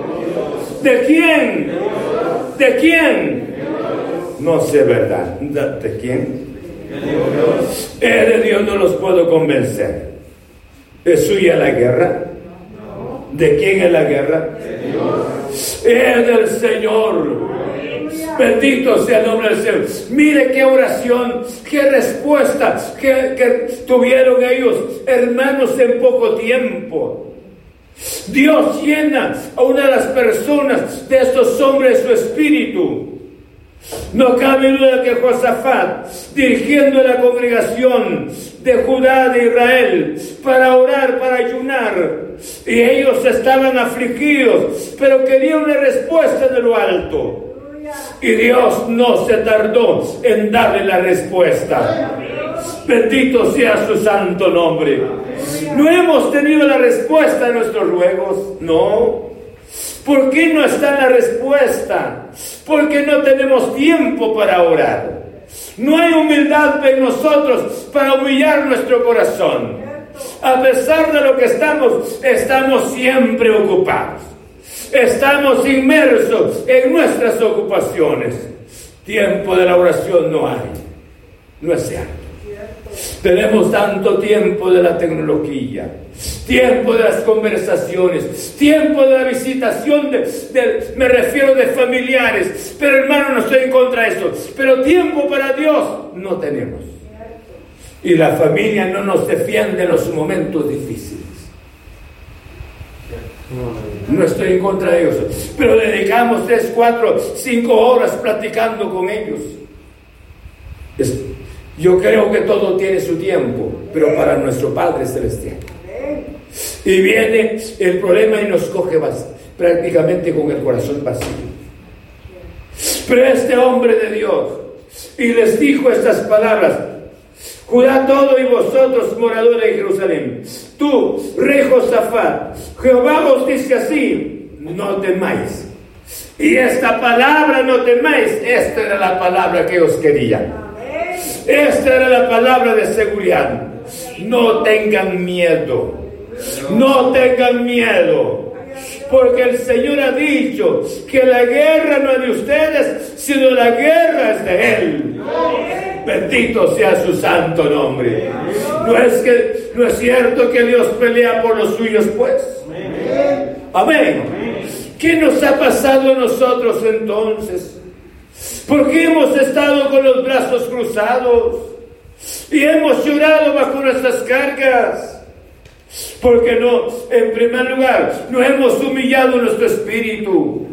¿De quién? ¿De quién? No sé, ¿verdad? ¿De quién? Es de Dios no los puedo convencer. ¿Es suya la guerra? ¿De quién es la guerra? Es del Señor. Bendito sea el nombre del Señor. Mire qué oración, qué respuesta que, tuvieron ellos, hermanos, en poco tiempo. Dios llena a una de las personas de estos hombres su espíritu. No cabe duda que Josafat, dirigiendo la congregación de Judá de Israel para orar, para ayunar, y ellos estaban afligidos, pero querían una respuesta de lo alto. Y Dios no se tardó en darle la respuesta. Bendito sea su santo nombre. No hemos tenido la respuesta a nuestros ruegos, no. ¿Por qué no está la respuesta? Porque no tenemos tiempo para orar. No hay humildad en nosotros para humillar nuestro corazón. A pesar de lo que estamos, estamos siempre ocupados. Estamos inmersos en nuestras ocupaciones. Tiempo de la oración no hay. No es cierto. Tenemos tanto tiempo de la tecnología, tiempo de las conversaciones, tiempo de la visitación me refiero de familiares, pero hermano no estoy en contra de eso, pero tiempo para Dios no tenemos. Y la familia no nos defiende en los momentos difíciles. No estoy en contra de ellos, pero dedicamos tres, cuatro, cinco horas platicando con ellos. Yo creo que todo tiene su tiempo, pero para nuestro Padre Celestial. Y viene el problema y nos coge prácticamente con el corazón vacío. Pero este hombre de Dios, y les dijo estas palabras, Judá todo y vosotros moradores de Jerusalén. Tú, rey Josafat, Jehová os dice así, no temáis. Y esta palabra no temáis, esta era la palabra que os quería. Esta era la palabra de seguridad. No tengan miedo. No tengan miedo. Porque el Señor ha dicho que la guerra no es de ustedes, sino la guerra es de Él. Bendito sea su santo nombre. No es que no es cierto que Dios pelea por los suyos, pues. Amén. ¿Qué nos ha pasado a nosotros entonces? Porque hemos estado con los brazos cruzados y hemos llorado bajo nuestras cargas. Porque no, en primer lugar, no hemos humillado nuestro espíritu.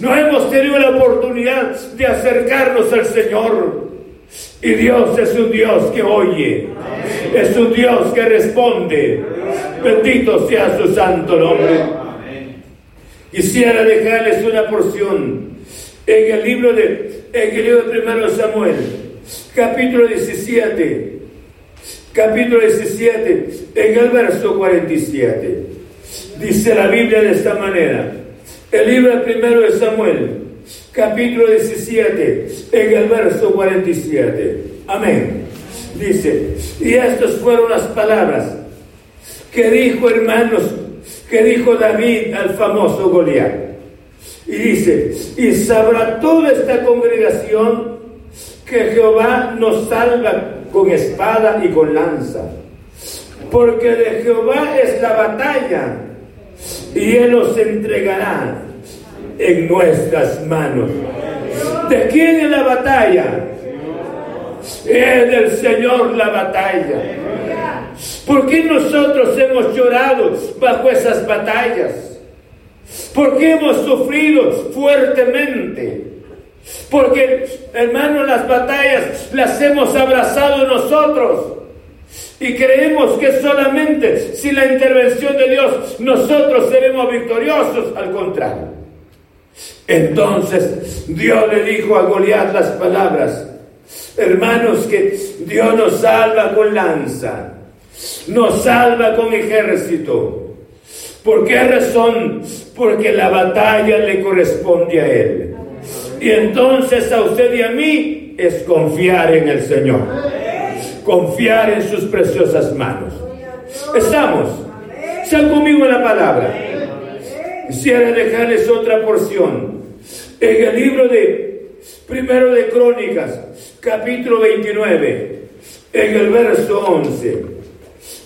No hemos tenido la oportunidad de acercarnos al Señor. Y Dios es un Dios que oye, es un Dios que responde. Bendito sea su santo nombre. Quisiera dejarles una porción en el libro de, en el libro de Samuel, capítulo 17, capítulo 17, en el verso 47. Dice la Biblia de esta manera. El libro primero de Samuel, capítulo 17, en el verso 47. Amén. Dice, y estas fueron las palabras que dijo, hermanos, que dijo David al famoso Goliat. Y dice, y sabrá toda esta congregación que Jehová nos salva con espada y con lanza. Porque de Jehová es la batalla y Él nos entregará en nuestras manos. ¿De quién es la batalla? Es del Señor la batalla. ¿Por qué nosotros hemos llorado bajo esas batallas? ¿Por qué hemos sufrido fuertemente? Porque, hermano, las batallas las hemos abrazado nosotros. Y creemos que solamente sin la intervención de Dios nosotros seremos victoriosos. Al contrario. Entonces Dios le dijo a Goliat las palabras. Hermanos, que Dios nos salva con lanza nos salva con ejército. ¿Por qué razón? Porque la batalla le corresponde a Él. Y entonces a usted y a mí es confiar en el Señor. Confiar en sus preciosas manos. Estamos. Sean conmigo en la palabra. Quisiera dejarles otra porción. En el libro de Primero de Crónicas, capítulo 29, en el verso 11.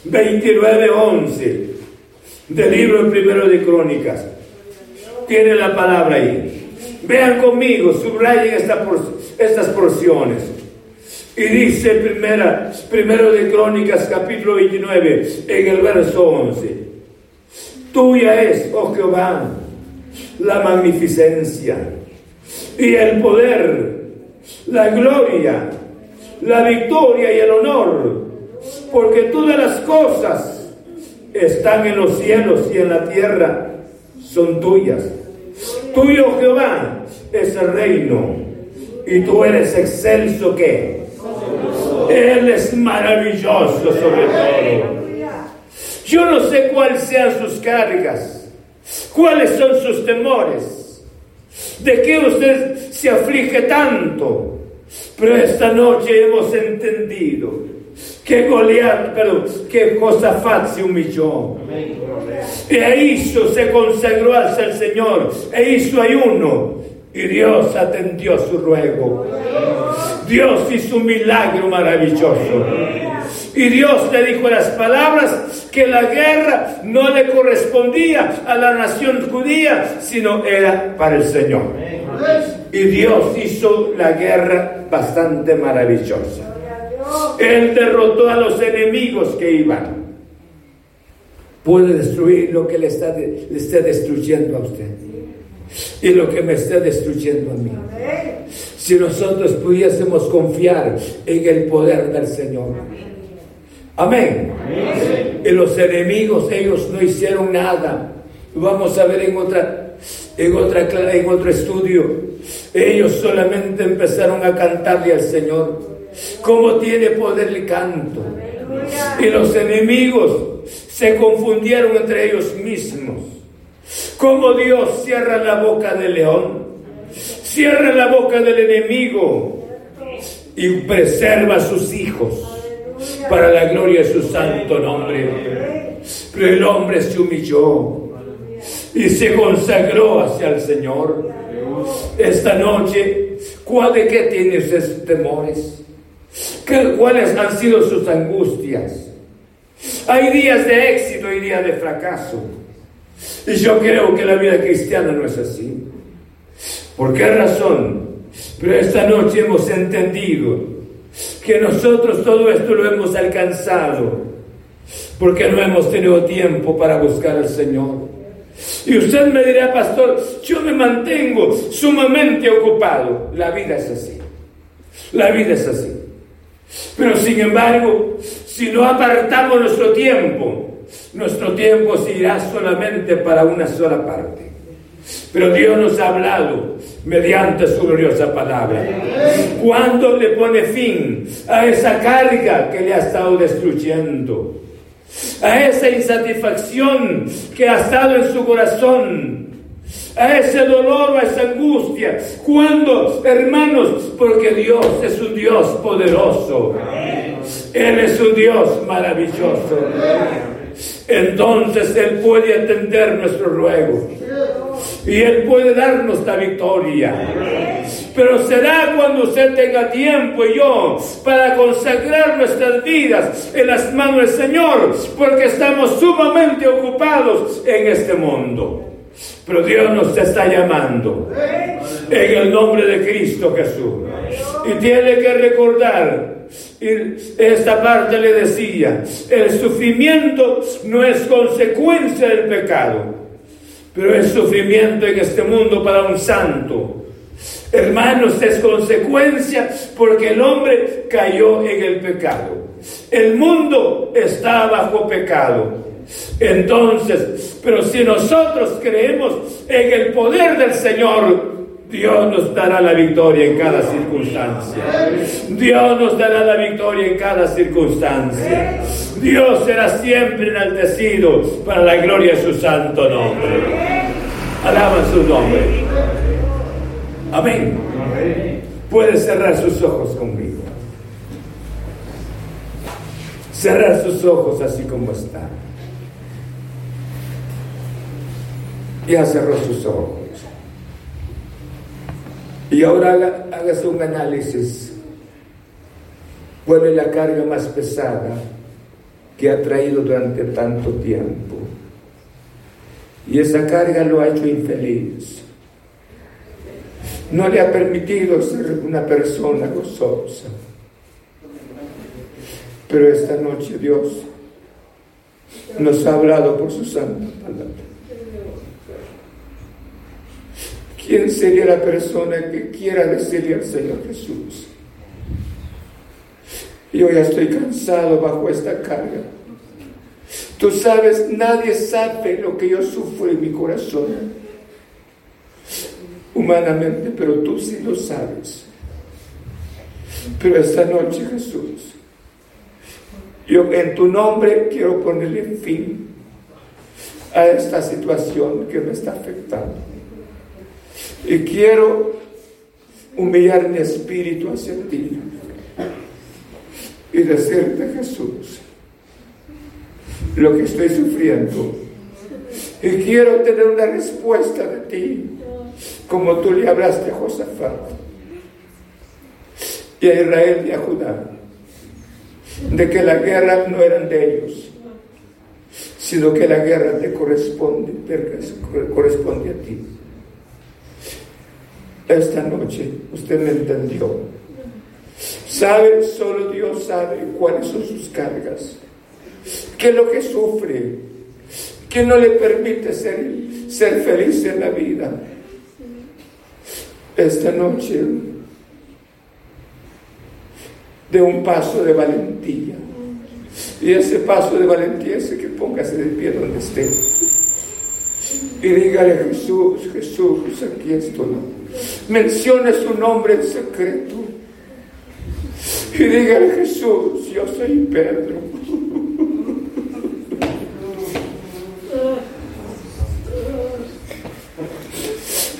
29.11 del libro primero de Crónicas. Tiene la palabra ahí. Vean conmigo, subrayen estas porciones. Y dice primera, primero de Crónicas, capítulo 29, en el verso 11. Tuya es, oh Jehová, la magnificencia y el poder, la gloria, la victoria y el honor porque todas las cosas están en los cielos y en la tierra, son tuyas. Tuyo Jehová es el reino y tú eres excelso que Él es maravilloso sobre todo. Yo no sé cuáles sean sus cargas, cuáles son sus temores, de qué usted se aflige tanto, pero esta noche hemos entendido que Goliat, pero que Josafat se humilló. E hizo, se consagró hacia el Señor, e hizo ayuno, y Dios atendió su ruego. Dios hizo un milagro maravilloso. Y Dios le dijo las palabras que la guerra no le correspondía a la nación judía, sino era para el Señor. Y Dios hizo la guerra bastante maravillosa. Él derrotó a los enemigos que iban. Puede destruir lo que le, está, le esté destruyendo a usted y lo que me está destruyendo a mí. Si nosotros pudiésemos confiar en el poder del Señor. Amén. Y los enemigos, ellos no hicieron nada. Vamos a ver en otra, en otra, en otro estudio. Ellos solamente empezaron a cantarle al Señor cómo tiene poder el canto. Y los enemigos se confundieron entre ellos mismos. Cómo Dios cierra la boca del león, cierra la boca del enemigo y preserva a sus hijos para la gloria de su santo nombre. Pero el hombre se humilló y se consagró hacia el Señor. Esta noche, ¿cuál de qué tienes temores? ¿Cuáles han sido sus angustias? Hay días de éxito y días de fracaso. Y yo creo que la vida cristiana no es así. ¿Por qué razón? Pero esta noche hemos entendido que nosotros todo esto lo hemos alcanzado porque no hemos tenido tiempo para buscar al Señor. Y usted me dirá, pastor, yo me mantengo sumamente ocupado. La vida es así. La vida es así. Pero sin embargo, si no apartamos nuestro tiempo, nuestro tiempo se irá solamente para una sola parte. Pero Dios nos ha hablado mediante su gloriosa palabra. Cuando le pone fin a esa carga que le ha estado destruyendo, a esa insatisfacción que ha estado en su corazón, a ese dolor, a esa angustia. Cuando, hermanos, porque Dios es un Dios poderoso. Él es un Dios maravilloso. Entonces Él puede atender nuestro ruego. Y Él puede darnos la victoria. Pero será cuando usted tenga tiempo y yo para consagrar nuestras vidas en las manos del Señor, porque estamos sumamente ocupados en este mundo. Pero Dios nos está llamando en el nombre de Cristo Jesús. Y tiene que recordar, esta parte le decía, el sufrimiento no es consecuencia del pecado, pero es sufrimiento en este mundo para un santo. Hermanos, es consecuencia porque el hombre cayó en el pecado. El mundo está bajo pecado. Entonces, pero si nosotros creemos en el poder del Señor, Dios nos dará la victoria en cada circunstancia. Dios nos dará la victoria en cada circunstancia. Dios será siempre enaltecido para la gloria de su santo nombre. Alaba su nombre. Amén. Puede cerrar sus ojos conmigo. Cerrar sus ojos así como está. Ya cerró sus ojos. Y ahora hágase un análisis. ¿Cuál es la carga más pesada que ha traído durante tanto tiempo? Y esa carga lo ha hecho infeliz. No le ha permitido ser una persona gozosa. Pero esta noche Dios nos ha hablado por su santa palabra. ¿Quién sería la persona que quiera decirle al Señor Jesús? Yo ya estoy cansado bajo esta carga. Tú sabes, nadie sabe lo que yo sufro en mi corazón. Humanamente, pero tú sí lo sabes. Pero esta noche, Jesús, yo en tu nombre quiero ponerle fin a esta situación que me está afectando. Y quiero humillar mi espíritu hacia ti y decirte, Jesús, lo que estoy sufriendo. Y quiero tener una respuesta de ti, como tú le hablaste a Josafat y a Israel y a Judá, de que la guerra no eran de ellos, sino que la guerra te corresponde, corresponde a ti. Esta noche usted me entendió. Sabe, solo Dios sabe cuáles son sus cargas, qué es lo que sufre, qué no le permite ser, ser feliz en la vida. Esta noche, de un paso de valentía. Y ese paso de valentía es que póngase de pie donde esté. Y dígale Jesús, Jesús, aquí estoy mencione su nombre en secreto y dígale Jesús, yo soy Pedro.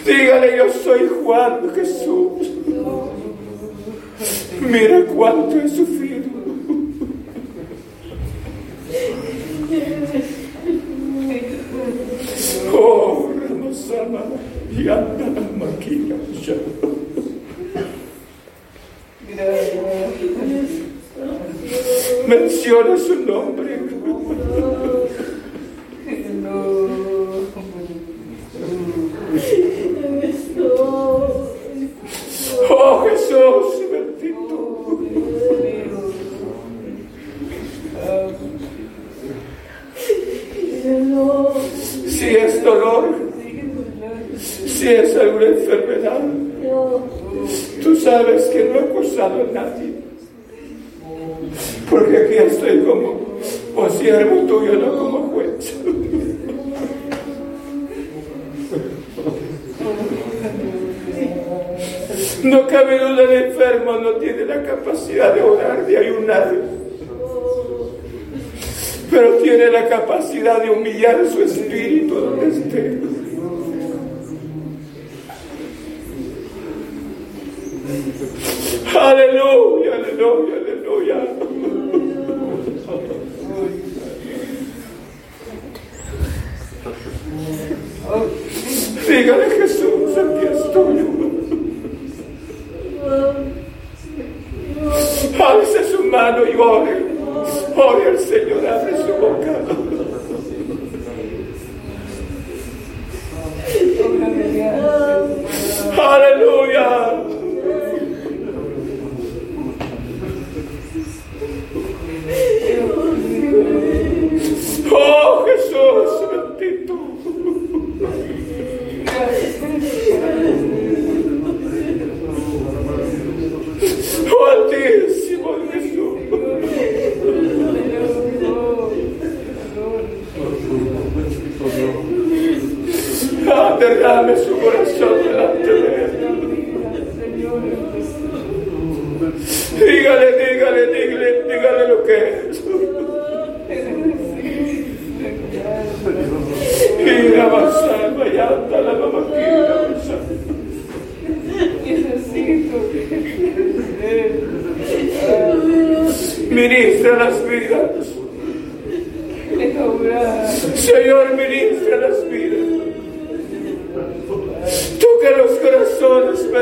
Dígale, yo soy Juan Jesús. Mira cuánto he sufrido. Oh, Ramasama, anda maquilla, Menciona su nombre. No tiene la capacidad de orar, de ayunar, pero tiene la capacidad de humillar su espíritu donde esté. Aleluya, aleluya, aleluya.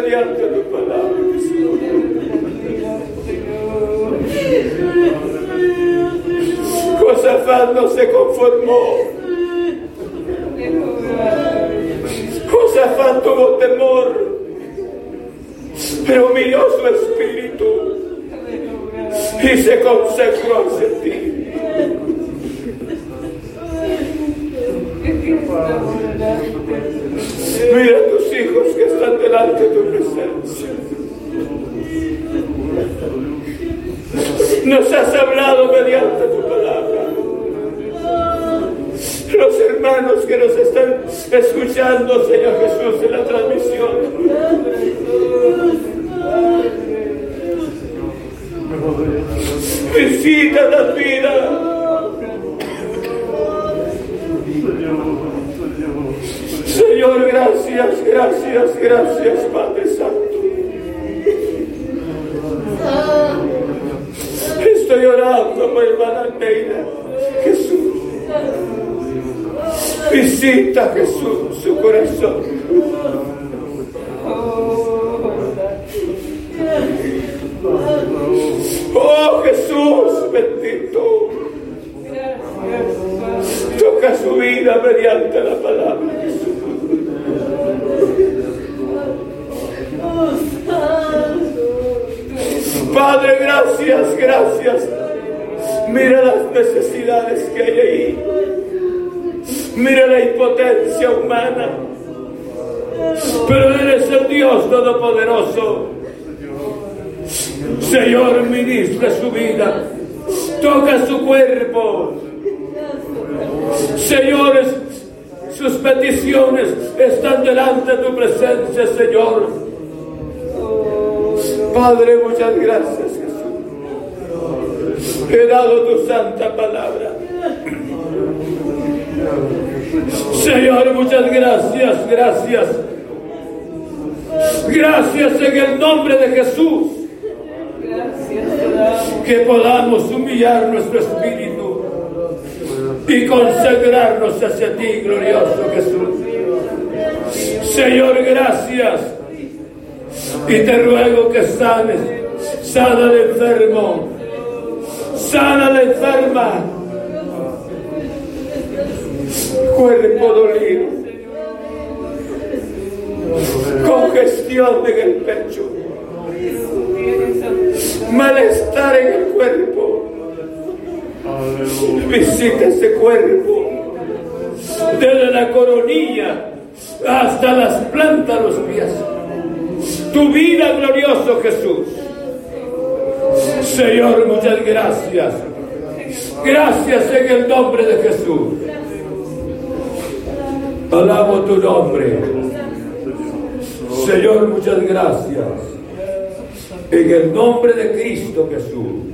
Mediante tu palabra, Jesús. Josafat no se conformó. Josafat tuvo temor, pero humilló su espíritu y se consejó hacia ti. Mira a hijos que están delante de tu presencia. Nos has hablado mediante tu palabra. Los hermanos que nos están escuchando, Señor Jesús, en la transmisión. Visita las vidas. Señor, gracias, gracias, Padre Santo. Estoy orando por hermana Neira. Jesús. Visita Jesús Gracias en el nombre de Jesús. Que podamos humillar nuestro espíritu y consagrarnos hacia ti, glorioso Jesús. Señor, gracias. Y te ruego que sanes, sana al enfermo, sana a la enferma, cuerpo dolido, congestión en el pecho, malestar en el cuerpo. Visita ese cuerpo, desde la coronilla hasta las plantas los pies. tu vida, glorioso Jesús. Señor, muchas gracias. Gracias en el nombre de Jesús. Alabo tu nombre. Señor, muchas gracias. En el nombre de Cristo Jesús.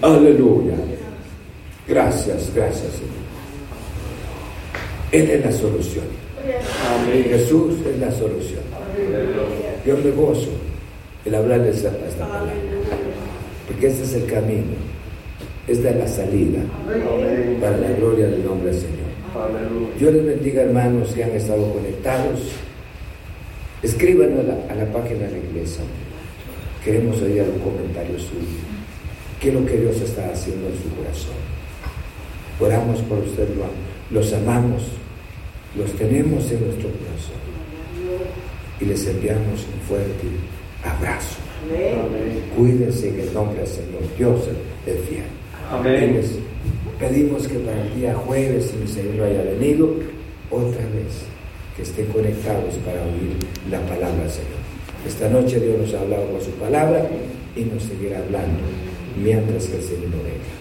Aleluya. Gracias, gracias, Señor. Él es la solución. Jesús es la solución. Yo me gozo el hablarles esta, esta palabra. Porque este es el camino. Esta es la salida para la gloria del nombre del Señor. Yo les bendiga hermanos que han estado conectados. Escríbanos a la, a la página de la iglesia. Queremos oír algún comentario suyo. ¿Qué es lo que Dios está haciendo en su corazón? Oramos por usted, los amamos, los tenemos en nuestro corazón y les enviamos un fuerte abrazo. Cuídense en el nombre del Señor. Dios es fiel. Amén. Les pedimos que para el día jueves, si mi Señor haya venido, otra vez que estén conectados para oír la palabra del Señor. Esta noche Dios nos ha hablado con su palabra y nos seguirá hablando mientras que el Señor no venga.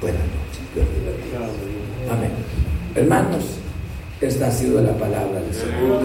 Buenas noches. Dios. Amén. Hermanos, esta ha sido la palabra del Señor.